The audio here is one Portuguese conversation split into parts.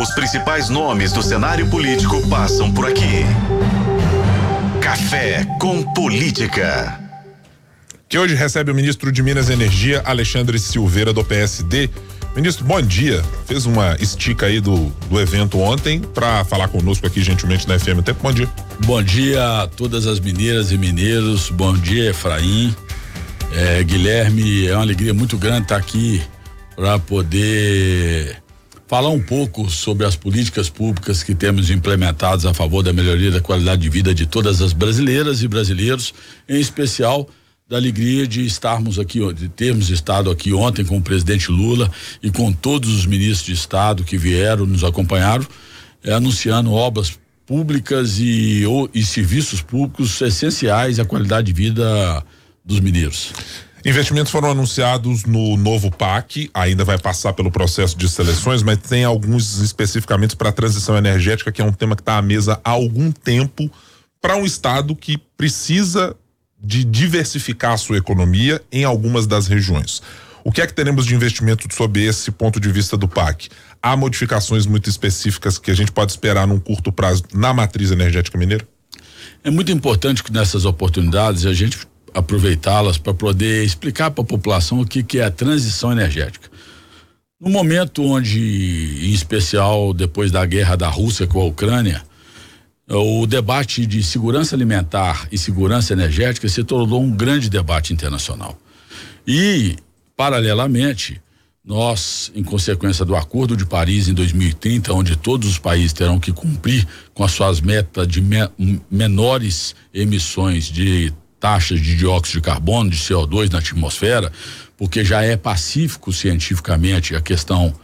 Os principais nomes do cenário político passam por aqui. Café com Política. Que hoje recebe o ministro de Minas e Energia, Alexandre Silveira, do PSD. Ministro, bom dia. Fez uma estica aí do, do evento ontem para falar conosco aqui gentilmente na FM Tempo. Bom dia. Bom dia a todas as mineiras e mineiros. Bom dia, Efraim. É, Guilherme, é uma alegria muito grande estar aqui para poder falar um pouco sobre as políticas públicas que temos implementadas a favor da melhoria da qualidade de vida de todas as brasileiras e brasileiros, em especial da alegria de estarmos aqui, de termos estado aqui ontem com o presidente Lula e com todos os ministros de Estado que vieram, nos acompanharam, é, anunciando obras públicas e, ou, e serviços públicos essenciais à qualidade de vida dos mineiros. Investimentos foram anunciados no novo PAC, ainda vai passar pelo processo de seleções, mas tem alguns especificamente para a transição energética, que é um tema que está à mesa há algum tempo para um estado que precisa de diversificar a sua economia em algumas das regiões. O que é que teremos de investimento sob esse ponto de vista do PAC? Há modificações muito específicas que a gente pode esperar num curto prazo na matriz energética mineira? É muito importante que nessas oportunidades a gente aproveitá-las para poder explicar para a população o que, que é a transição energética. No momento onde, em especial depois da guerra da Rússia com a Ucrânia, o debate de segurança alimentar e segurança energética se tornou um grande debate internacional. E, paralelamente, nós, em consequência do Acordo de Paris em 2030, onde todos os países terão que cumprir com as suas metas de me menores emissões de taxas de dióxido de carbono, de CO2 na atmosfera, porque já é pacífico cientificamente a questão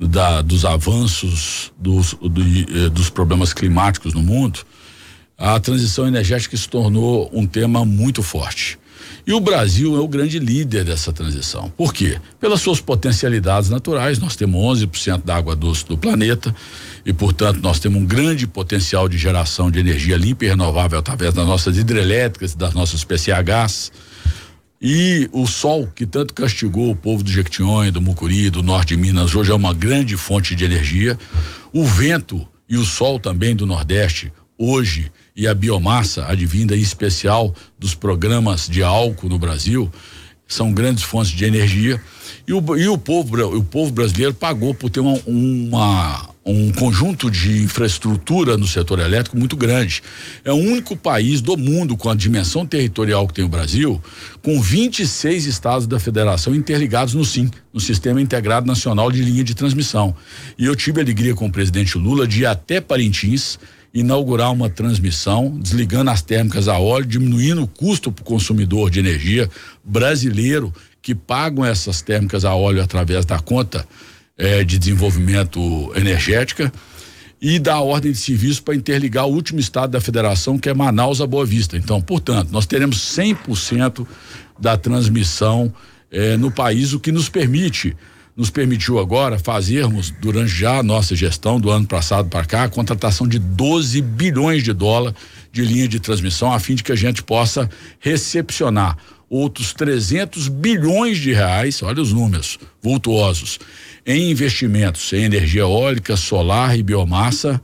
da, dos avanços dos, do, eh, dos problemas climáticos no mundo, a transição energética se tornou um tema muito forte. E o Brasil é o grande líder dessa transição. Por quê? Pelas suas potencialidades naturais, nós temos 11% da água doce do planeta e, portanto, nós temos um grande potencial de geração de energia limpa e renovável através das nossas hidrelétricas, das nossas PCHs. E o sol, que tanto castigou o povo do Jequitinhonha, do Mucuri, do norte de Minas, hoje é uma grande fonte de energia. O vento e o sol também do Nordeste, hoje e a biomassa advinda em especial dos programas de álcool no Brasil são grandes fontes de energia e o, e o povo o povo brasileiro pagou por ter uma, uma um conjunto de infraestrutura no setor elétrico muito grande. É o único país do mundo com a dimensão territorial que tem o Brasil, com 26 estados da federação interligados no SIM, no Sistema Integrado Nacional de Linha de Transmissão. E eu tive a alegria com o presidente Lula de ir até Parintins inaugurar uma transmissão, desligando as térmicas a óleo, diminuindo o custo para o consumidor de energia brasileiro que pagam essas térmicas a óleo através da conta eh, de desenvolvimento energética e da ordem de serviço para interligar o último estado da federação, que é Manaus a Boa Vista. Então, portanto, nós teremos 100% da transmissão eh, no país, o que nos permite nos permitiu agora fazermos, durante já a nossa gestão do ano passado para cá, a contratação de 12 bilhões de dólares de linha de transmissão, a fim de que a gente possa recepcionar outros 300 bilhões de reais, olha os números vultuosos, em investimentos em energia eólica, solar e biomassa,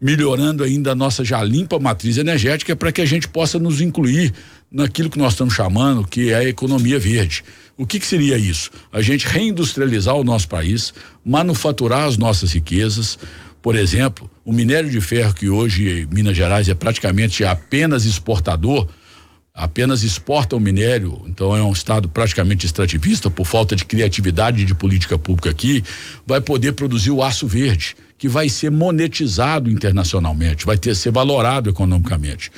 melhorando ainda a nossa já limpa matriz energética para que a gente possa nos incluir naquilo que nós estamos chamando que é a economia verde. O que, que seria isso? A gente reindustrializar o nosso país, manufaturar as nossas riquezas. Por exemplo, o minério de ferro que hoje Minas Gerais é praticamente apenas exportador, apenas exporta o minério, então é um estado praticamente extrativista por falta de criatividade de política pública aqui, vai poder produzir o aço verde, que vai ser monetizado internacionalmente, vai ter ser valorado economicamente.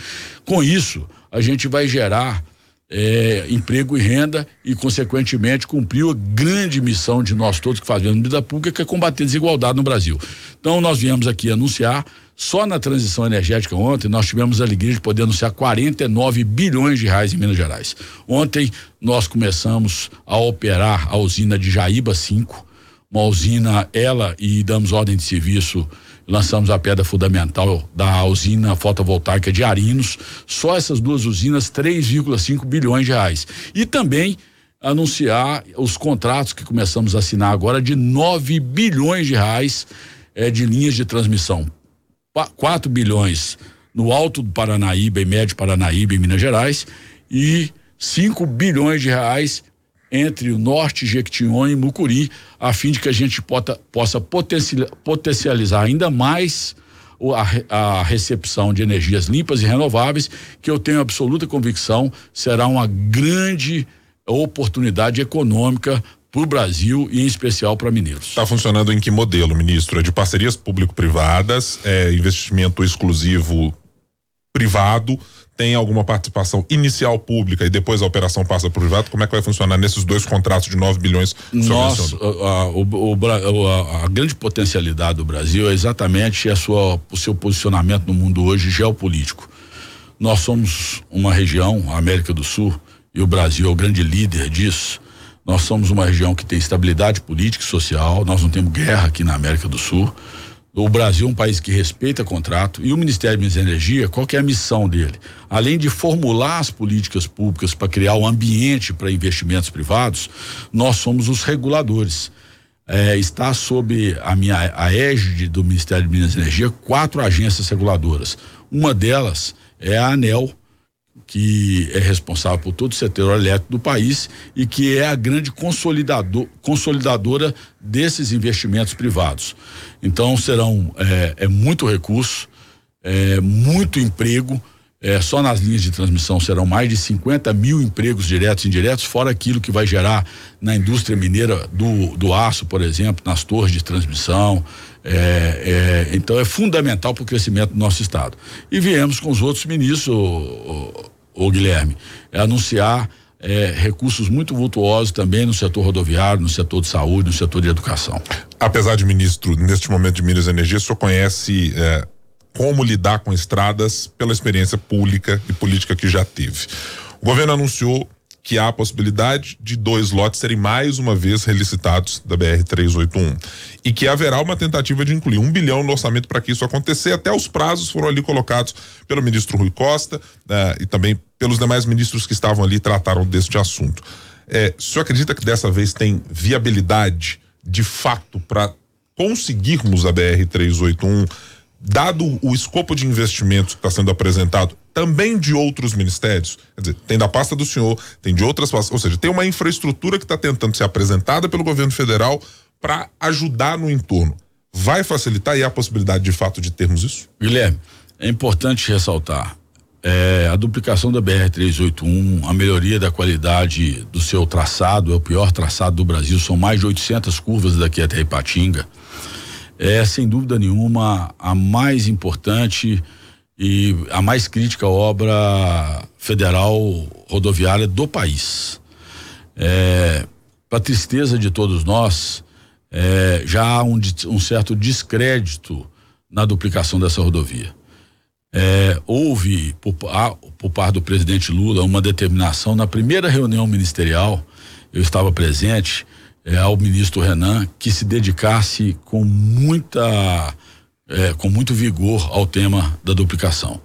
Com isso, a gente vai gerar é, emprego e renda e, consequentemente, cumpriu a grande missão de nós todos que fazemos vida pública, que é combater a desigualdade no Brasil. Então, nós viemos aqui anunciar, só na transição energética ontem, nós tivemos a alegria de poder anunciar 49 bilhões de reais em Minas Gerais. Ontem, nós começamos a operar a usina de Jaíba 5, uma usina, ela e damos ordem de serviço lançamos a pedra fundamental da usina fotovoltaica de Arinos. Só essas duas usinas, 3,5 bilhões de reais. E também anunciar os contratos que começamos a assinar agora de 9 bilhões de reais é de linhas de transmissão. 4 bilhões no alto do Paranaíba e médio Paranaíba em Minas Gerais e 5 bilhões de reais entre o norte, Jequitinhonha e Mucuri, a fim de que a gente pota, possa potencializar ainda mais a, a, recepção de energias limpas e renováveis, que eu tenho absoluta convicção será uma grande oportunidade econômica para o Brasil e em especial para Mineiros. Está funcionando em que modelo, ministro? É de parcerias público-privadas, é investimento exclusivo privado, tem alguma participação inicial pública e depois a operação passa para o privado? Como é que vai funcionar nesses dois contratos de 9 bilhões? Nossa, a, a, a, a, grande potencialidade do Brasil é exatamente a sua, o seu posicionamento no mundo hoje geopolítico. Nós somos uma região, a América do Sul, e o Brasil é o grande líder disso. Nós somos uma região que tem estabilidade política e social, nós não temos guerra aqui na América do Sul. O Brasil é um país que respeita contrato e o Ministério de Minas Energia, qual é a missão dele? Além de formular as políticas públicas para criar um ambiente para investimentos privados, nós somos os reguladores. É, está sob a minha a égide do Ministério de Minas e Energia quatro agências reguladoras. Uma delas é a ANEL, que é responsável por todo o setor elétrico do país e que é a grande consolidador, consolidadora desses investimentos privados. Então serão é, é muito recurso, é, muito emprego. É, só nas linhas de transmissão serão mais de 50 mil empregos diretos e indiretos, fora aquilo que vai gerar na indústria mineira do, do aço, por exemplo, nas torres de transmissão. É, é, então é fundamental para o crescimento do nosso estado. E viemos com os outros ministros, o, o Guilherme, é anunciar é, recursos muito vultuosos também no setor rodoviário, no setor de saúde, no setor de educação. Apesar de ministro, neste momento de Minas e Energia, o senhor conhece é, como lidar com estradas pela experiência pública e política que já teve. O governo anunciou que há a possibilidade de dois lotes serem mais uma vez relicitados da BR-381 e que haverá uma tentativa de incluir um bilhão no orçamento para que isso acontecer. Até os prazos foram ali colocados pelo ministro Rui Costa né, e também pelos demais ministros que estavam ali e trataram deste assunto. É, o senhor acredita que dessa vez tem viabilidade de fato para conseguirmos a BR-381? Dado o escopo de investimento que está sendo apresentado, também de outros ministérios, quer dizer, tem da pasta do senhor, tem de outras pastas, ou seja, tem uma infraestrutura que está tentando ser apresentada pelo governo federal para ajudar no entorno. Vai facilitar e há a possibilidade de fato de termos isso? Guilherme, é importante ressaltar é, a duplicação da BR-381, a melhoria da qualidade do seu traçado, é o pior traçado do Brasil, são mais de 800 curvas daqui até Ipatinga é sem dúvida nenhuma a mais importante e a mais crítica obra federal rodoviária do país. É, Para tristeza de todos nós, é, já há um, um, certo descrédito na duplicação dessa rodovia. É, houve, por, por parte do presidente Lula, uma determinação na primeira reunião ministerial, eu estava presente, é, ao ministro Renan que se dedicasse com muita é, com muito vigor ao tema da duplicação.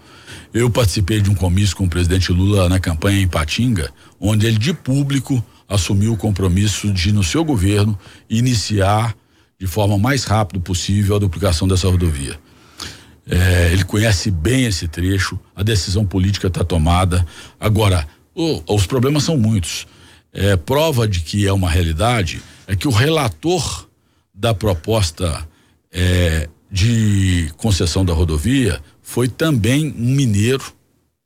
Eu participei de um comício com o presidente Lula na campanha em Patinga, onde ele de público assumiu o compromisso de no seu governo iniciar de forma mais rápida possível a duplicação dessa rodovia. É, ele conhece bem esse trecho, a decisão política está tomada. Agora, oh, os problemas são muitos é, prova de que é uma realidade é que o relator da proposta é, de concessão da rodovia foi também um mineiro,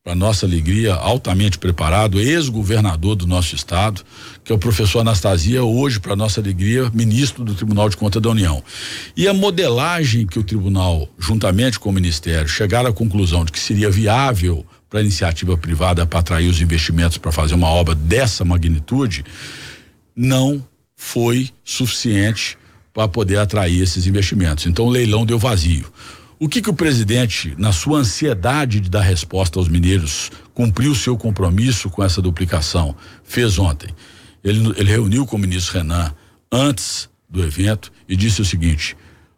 para nossa alegria, altamente preparado, ex-governador do nosso estado, que é o professor Anastasia, hoje, para nossa alegria, ministro do Tribunal de Contas da União. E a modelagem que o tribunal, juntamente com o Ministério, chegaram à conclusão de que seria viável para iniciativa privada para atrair os investimentos para fazer uma obra dessa magnitude, não foi suficiente para poder atrair esses investimentos. Então o leilão deu vazio. O que que o presidente, na sua ansiedade de dar resposta aos mineiros, cumpriu seu compromisso com essa duplicação, fez ontem? Ele, ele reuniu com o ministro Renan antes do evento e disse o seguinte: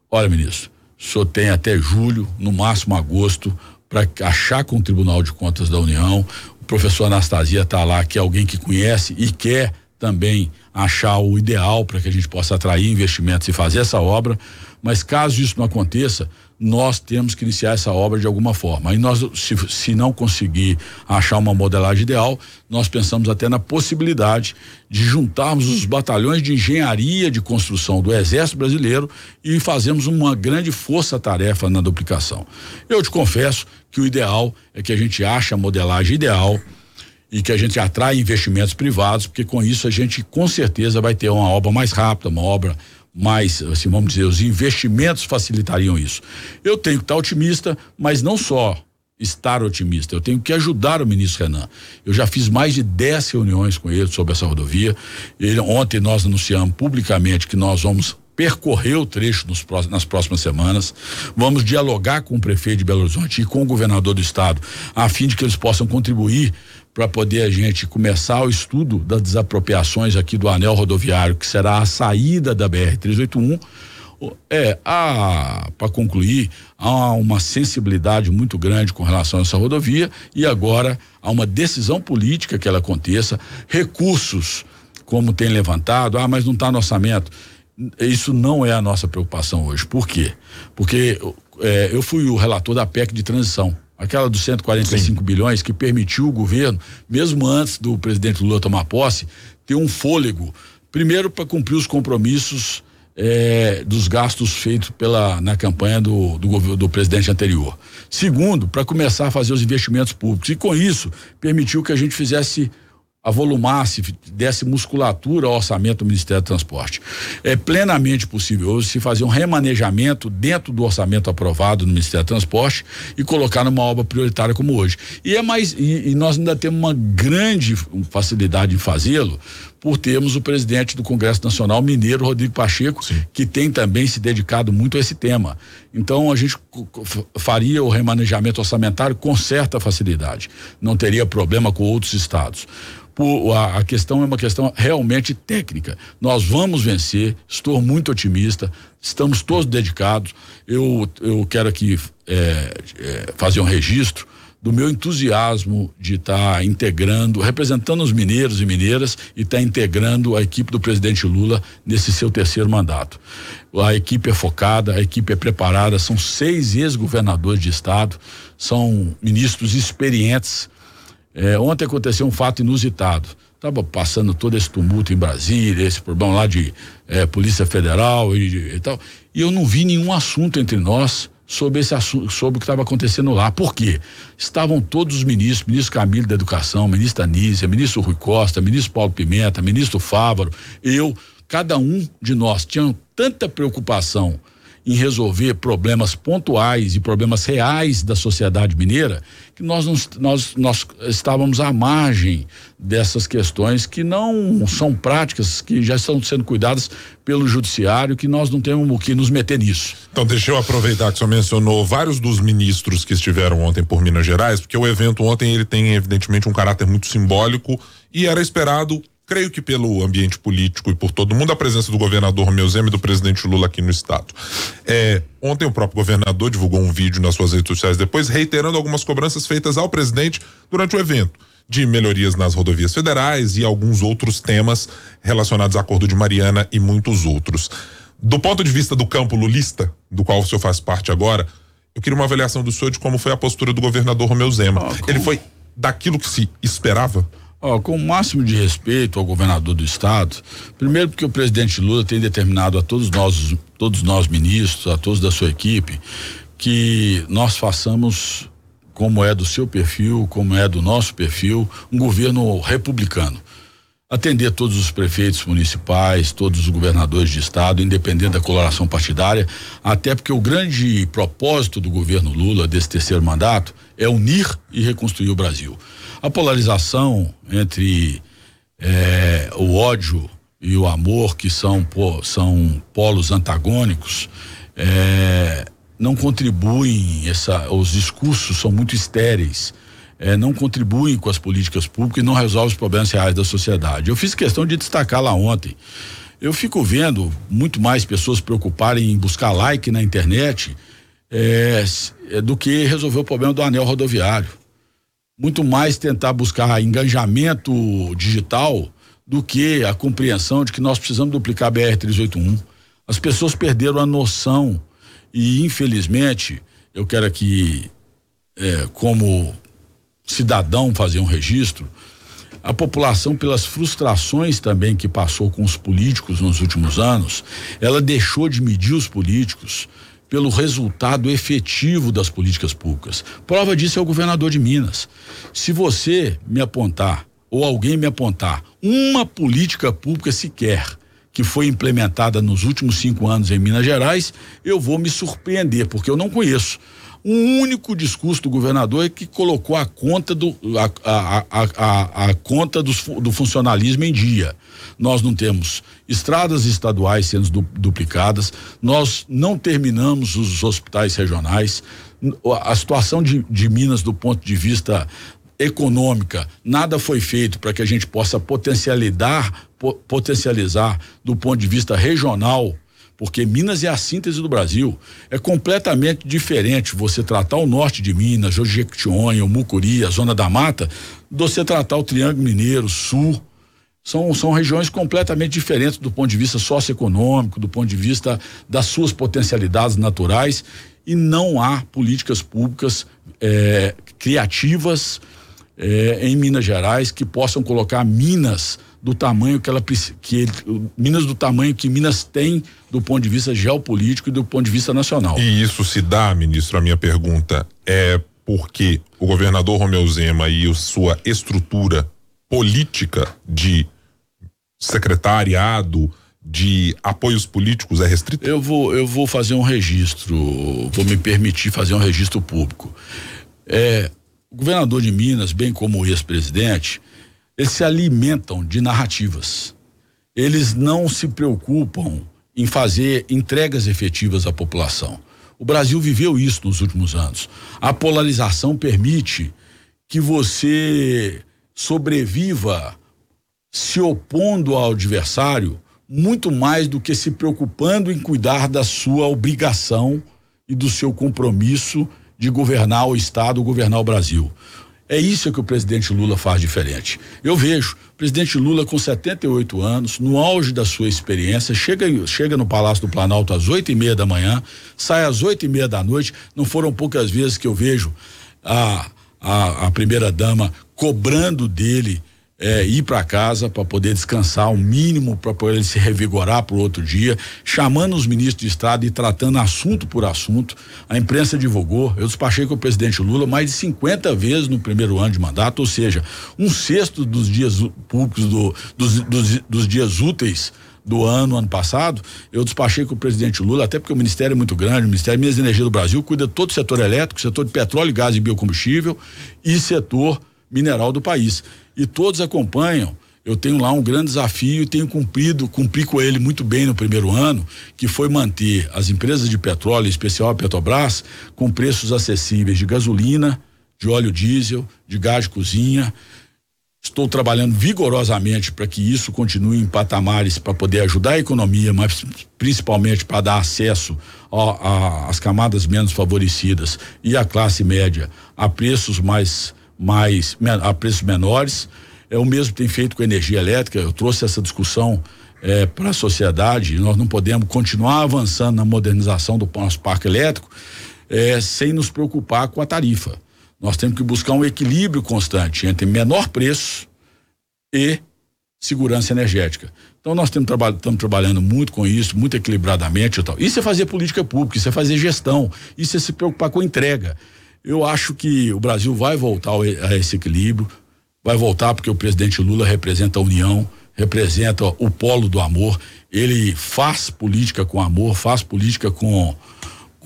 Olha, ministro, o senhor tem até julho, no máximo agosto, para achar com o Tribunal de Contas da União. O professor Anastasia está lá, que é alguém que conhece e quer também achar o ideal para que a gente possa atrair investimentos e fazer essa obra, Mas caso isso não aconteça, nós temos que iniciar essa obra de alguma forma. Aí nós, se, se não conseguir achar uma modelagem ideal, nós pensamos até na possibilidade de juntarmos os batalhões de engenharia de construção do Exército Brasileiro e fazermos uma grande força-tarefa na duplicação. Eu te confesso que o ideal é que a gente ache a modelagem ideal e que a gente atrai investimentos privados, porque com isso a gente com certeza vai ter uma obra mais rápida, uma obra mais, assim, vamos dizer, os investimentos facilitariam isso. Eu tenho que estar otimista, mas não só estar otimista, eu tenho que ajudar o ministro Renan. Eu já fiz mais de 10 reuniões com ele sobre essa rodovia. Ele, ontem nós anunciamos publicamente que nós vamos percorrer o trecho nos, nas próximas semanas. Vamos dialogar com o prefeito de Belo Horizonte e com o governador do estado, a fim de que eles possam contribuir para poder a gente começar o estudo das desapropriações aqui do anel rodoviário, que será a saída da BR 381. É, para concluir, há uma sensibilidade muito grande com relação a essa rodovia e agora há uma decisão política que ela aconteça, recursos como tem levantado, ah, mas não está no orçamento. Isso não é a nossa preocupação hoje. Por quê? Porque é, eu fui o relator da PEC de transição aquela dos 145 Sim. bilhões que permitiu o governo, mesmo antes do presidente Lula tomar posse, ter um fôlego, primeiro para cumprir os compromissos eh, dos gastos feitos pela na campanha do, do, do presidente anterior. Segundo, para começar a fazer os investimentos públicos e com isso permitiu que a gente fizesse avolumasse, desse musculatura ao orçamento do Ministério do Transporte. É plenamente possível hoje se fazer um remanejamento dentro do orçamento aprovado no Ministério do Transporte e colocar numa obra prioritária como hoje. E é mais e, e nós ainda temos uma grande facilidade em fazê-lo, por termos o presidente do Congresso Nacional Mineiro, Rodrigo Pacheco, Sim. que tem também se dedicado muito a esse tema. Então a gente faria o remanejamento orçamentário com certa facilidade. Não teria problema com outros estados. Por, a, a, questão é uma questão realmente técnica. Nós vamos vencer, estou muito otimista, estamos todos dedicados. Eu, eu quero aqui é, é, fazer um registro do meu entusiasmo de estar tá integrando, representando os mineiros e mineiras e estar tá integrando a equipe do presidente Lula nesse seu terceiro mandato. A equipe é focada, a equipe é preparada, são seis ex-governadores de estado, são ministros experientes. É, ontem aconteceu um fato inusitado. Estava passando todo esse tumulto em Brasília, esse problema lá de é, Polícia Federal e, e tal. E eu não vi nenhum assunto entre nós sobre esse assunto, sobre o que estava acontecendo lá. Por quê? Estavam todos os ministros, ministro Camilo da Educação, ministro Anísia, ministro Rui Costa, ministro Paulo Pimenta, ministro Fávaro, eu, cada um de nós tinha tanta preocupação em resolver problemas pontuais e problemas reais da sociedade mineira, que nós, nós, nós estávamos à margem dessas questões que não são práticas, que já estão sendo cuidadas pelo judiciário, que nós não temos o que nos meter nisso. Então, deixa eu aproveitar que o senhor mencionou vários dos ministros que estiveram ontem por Minas Gerais, porque o evento ontem ele tem evidentemente um caráter muito simbólico e era esperado creio que pelo ambiente político e por todo mundo, a presença do governador Romeu Zema e do presidente Lula aqui no estado. É, ontem o próprio governador divulgou um vídeo nas suas redes sociais depois, reiterando algumas cobranças feitas ao presidente durante o evento de melhorias nas rodovias federais e alguns outros temas relacionados ao Acordo de Mariana e muitos outros. Do ponto de vista do campo lulista, do qual o senhor faz parte agora, eu queria uma avaliação do senhor de como foi a postura do governador Romeu Zema. Ele foi daquilo que se esperava? Com o máximo de respeito ao governador do estado, primeiro porque o presidente Lula tem determinado a todos nós, todos nós ministros, a todos da sua equipe, que nós façamos como é do seu perfil, como é do nosso perfil, um governo republicano. Atender todos os prefeitos municipais, todos os governadores de estado, independente da coloração partidária, até porque o grande propósito do governo Lula, desse terceiro mandato, é unir e reconstruir o Brasil. A polarização entre é, o ódio e o amor, que são, são polos antagônicos, é, não contribuem, essa, os discursos são muito estéreis. É, não contribuem com as políticas públicas e não resolvem os problemas reais da sociedade. Eu fiz questão de destacar lá ontem. Eu fico vendo muito mais pessoas preocuparem em buscar like na internet é, do que resolver o problema do anel rodoviário muito mais tentar buscar engajamento digital do que a compreensão de que nós precisamos duplicar a BR 381. As pessoas perderam a noção e, infelizmente, eu quero aqui, é, como cidadão, fazer um registro. A população, pelas frustrações também que passou com os políticos nos últimos anos, ela deixou de medir os políticos pelo resultado efetivo das políticas públicas. Prova disso é o governador de Minas. Se você me apontar, ou alguém me apontar, uma política pública sequer que foi implementada nos últimos cinco anos em Minas Gerais, eu vou me surpreender, porque eu não conheço. Um único discurso do governador é que colocou a conta do a, a, a, a, conta do, do funcionalismo em dia. Nós não temos estradas estaduais sendo du, duplicadas, nós não terminamos os hospitais regionais. A situação de, de Minas do ponto de vista econômica, nada foi feito para que a gente possa potencializar, potencializar do ponto de vista regional, porque Minas é a síntese do Brasil. É completamente diferente você tratar o norte de Minas, o Jequitinhonha, o Mucuri, a zona da mata, do você tratar o Triângulo Mineiro, Sul. São, são regiões completamente diferentes do ponto de vista socioeconômico, do ponto de vista das suas potencialidades naturais e não há políticas públicas eh, criativas é, em Minas Gerais que possam colocar Minas do tamanho que ela que ele, Minas do tamanho que Minas tem do ponto de vista geopolítico e do ponto de vista nacional. E isso se dá, ministro, a minha pergunta é porque o governador Romeu Zema e sua estrutura política de secretariado de apoios políticos é restrita? Eu vou eu vou fazer um registro, vou me permitir fazer um registro público. É, o governador de Minas, bem como o ex-presidente, eles se alimentam de narrativas. Eles não se preocupam em fazer entregas efetivas à população. O Brasil viveu isso nos últimos anos. A polarização permite que você sobreviva se opondo ao adversário muito mais do que se preocupando em cuidar da sua obrigação e do seu compromisso de governar o Estado, governar o Brasil. É isso que o presidente Lula faz diferente. Eu vejo o presidente Lula com 78 anos, no auge da sua experiência, chega, chega no Palácio do Planalto às oito e meia da manhã, sai às oito e meia da noite. Não foram poucas vezes que eu vejo a, a, a primeira dama cobrando dele é, ir para casa para poder descansar o mínimo para poder se revigorar para o outro dia, chamando os ministros de Estado e tratando assunto por assunto. A imprensa divulgou, eu despachei com o presidente Lula mais de 50 vezes no primeiro ano de mandato, ou seja, um sexto dos dias públicos do, dos, dos, dos dias úteis do ano, ano passado, eu despachei com o presidente Lula, até porque o Ministério é muito grande, o Ministério Minas e Energia do Brasil cuida todo o setor elétrico, setor de petróleo, gás e biocombustível e setor mineral do país e todos acompanham. Eu tenho lá um grande desafio e tenho cumprido, cumpri com ele muito bem no primeiro ano, que foi manter as empresas de petróleo, em especial a Petrobras, com preços acessíveis de gasolina, de óleo diesel, de gás de cozinha. Estou trabalhando vigorosamente para que isso continue em patamares para poder ajudar a economia, mas principalmente para dar acesso às camadas menos favorecidas e à classe média a preços mais mais a preços menores. É o mesmo que tem feito com a energia elétrica. Eu trouxe essa discussão é, para a sociedade. Nós não podemos continuar avançando na modernização do nosso parque elétrico é, sem nos preocupar com a tarifa. Nós temos que buscar um equilíbrio constante entre menor preço e segurança energética. Então nós estamos traba trabalhando muito com isso, muito equilibradamente e tal. Isso é fazer política pública, isso é fazer gestão, isso é se preocupar com entrega. Eu acho que o Brasil vai voltar a esse equilíbrio, vai voltar porque o presidente Lula representa a união, representa o polo do amor. Ele faz política com amor, faz política com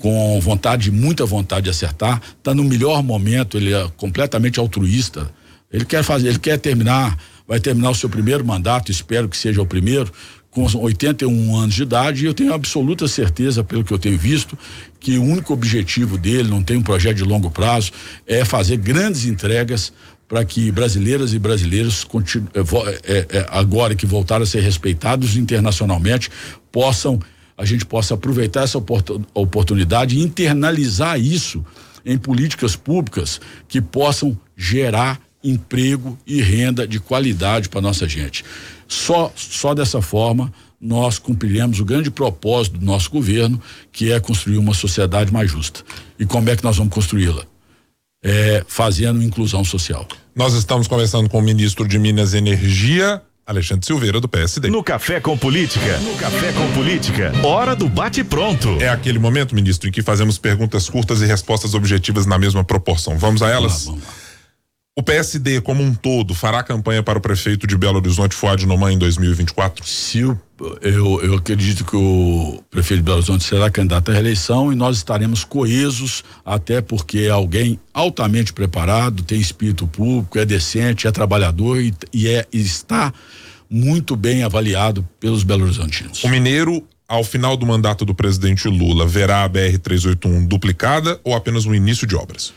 com vontade, muita vontade de acertar. Está no melhor momento, ele é completamente altruísta. Ele quer fazer, ele quer terminar, vai terminar o seu primeiro mandato, espero que seja o primeiro, com 81 anos de idade, e eu tenho absoluta certeza, pelo que eu tenho visto, que o único objetivo dele, não tem um projeto de longo prazo, é fazer grandes entregas para que brasileiras e brasileiros, é, é, é, agora que voltaram a ser respeitados internacionalmente, possam, a gente possa aproveitar essa oportunidade e internalizar isso em políticas públicas que possam gerar emprego e renda de qualidade para nossa gente. Só, só dessa forma nós cumpriremos o grande propósito do nosso governo, que é construir uma sociedade mais justa. E como é que nós vamos construí-la? É, fazendo inclusão social. Nós estamos conversando com o ministro de Minas e Energia, Alexandre Silveira, do PSD. No Café com Política. No Café com Política. Hora do bate-pronto. É aquele momento, ministro, em que fazemos perguntas curtas e respostas objetivas na mesma proporção. Vamos a elas? Vamos lá, vamos lá. O PSD, como um todo, fará campanha para o prefeito de Belo Horizonte, Fuad Noman, em 2024? Se o, eu, eu acredito que o prefeito de Belo Horizonte será candidato à reeleição e nós estaremos coesos, até porque é alguém altamente preparado, tem espírito público, é decente, é trabalhador e, e é, está muito bem avaliado pelos Belo Horizontinos. O Mineiro ao final do mandato do presidente Lula, verá a BR 381 duplicada ou apenas o início de obras?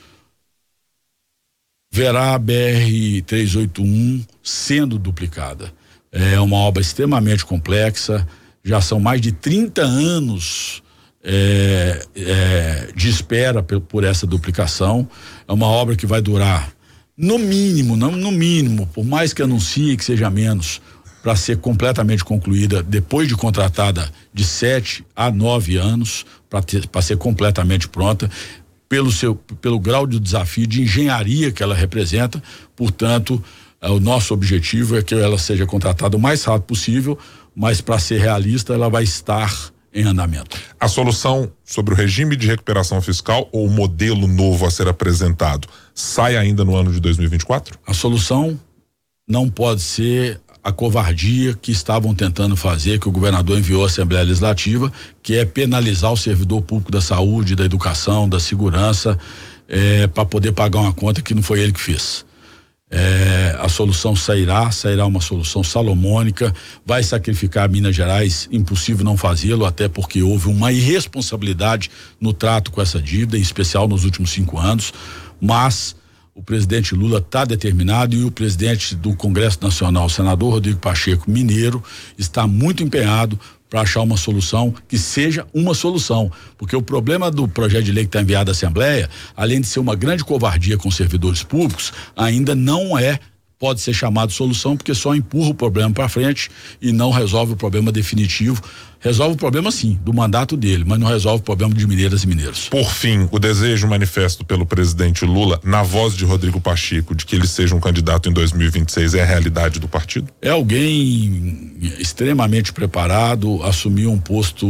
Verá a BR 381 sendo duplicada. É uma obra extremamente complexa, já são mais de 30 anos é, é, de espera por, por, essa duplicação. É uma obra que vai durar, no mínimo, não no mínimo, por mais que anuncie que seja menos, para ser completamente concluída depois de contratada de sete a nove anos para ser completamente pronta pelo seu pelo grau de desafio de engenharia que ela representa. Portanto, é, o nosso objetivo é que ela seja contratada o mais rápido possível, mas para ser realista, ela vai estar em andamento. A solução sobre o regime de recuperação fiscal ou o modelo novo a ser apresentado sai ainda no ano de 2024? A solução não pode ser a covardia que estavam tentando fazer, que o governador enviou à Assembleia Legislativa, que é penalizar o servidor público da saúde, da educação, da segurança, é, para poder pagar uma conta que não foi ele que fez. É, a solução sairá, sairá uma solução salomônica, vai sacrificar Minas Gerais, impossível não fazê-lo, até porque houve uma irresponsabilidade no trato com essa dívida, em especial nos últimos cinco anos, mas o presidente Lula está determinado e o presidente do Congresso Nacional, senador Rodrigo Pacheco Mineiro, está muito empenhado para achar uma solução que seja uma solução. Porque o problema do projeto de lei que está enviado à Assembleia, além de ser uma grande covardia com servidores públicos, ainda não é pode ser chamado solução porque só empurra o problema para frente e não resolve o problema definitivo. Resolve o problema sim, do mandato dele, mas não resolve o problema de mineiras e mineiros. Por fim, o desejo manifesto pelo presidente Lula, na voz de Rodrigo Pacheco, de que ele seja um candidato em 2026, é a realidade do partido? É alguém extremamente preparado, assumiu um posto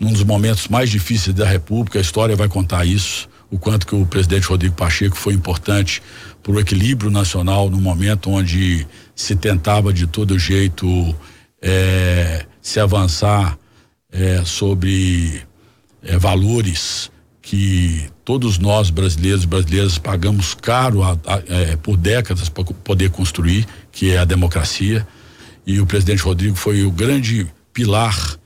num dos momentos mais difíceis da República, a história vai contar isso o quanto que o presidente Rodrigo Pacheco foi importante para o equilíbrio nacional no momento onde se tentava de todo jeito é, se avançar é, sobre é, valores que todos nós brasileiros e brasileiras pagamos caro a, a, é, por décadas para poder construir, que é a democracia. E o presidente Rodrigo foi o grande pilar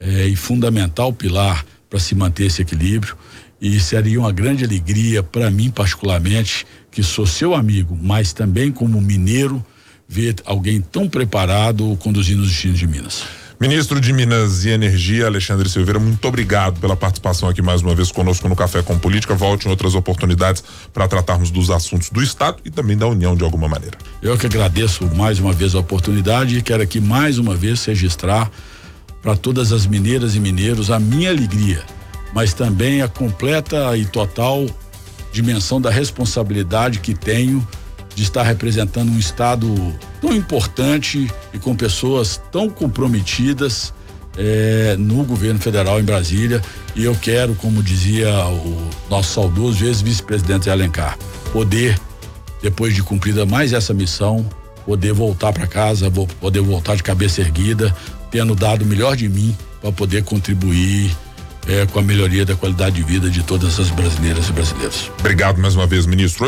é, e fundamental pilar para se manter esse equilíbrio e seria uma grande alegria para mim particularmente que sou seu amigo, mas também como mineiro ver alguém tão preparado conduzindo os destinos de Minas. Ministro de Minas e Energia, Alexandre Silveira, muito obrigado pela participação aqui mais uma vez conosco no Café com Política. Volte em outras oportunidades para tratarmos dos assuntos do Estado e também da União de alguma maneira. Eu que agradeço mais uma vez a oportunidade e quero aqui mais uma vez registrar para todas as mineiras e mineiros a minha alegria mas também a completa e total dimensão da responsabilidade que tenho de estar representando um estado tão importante e com pessoas tão comprometidas eh, no governo federal em Brasília. E eu quero, como dizia o nosso saudoso ex-vice-presidente Alencar, poder, depois de cumprida mais essa missão, poder voltar para casa, poder voltar de cabeça erguida, tendo dado o melhor de mim para poder contribuir é, com a melhoria da qualidade de vida de todas as brasileiras e brasileiros. Obrigado mais uma vez, ministro.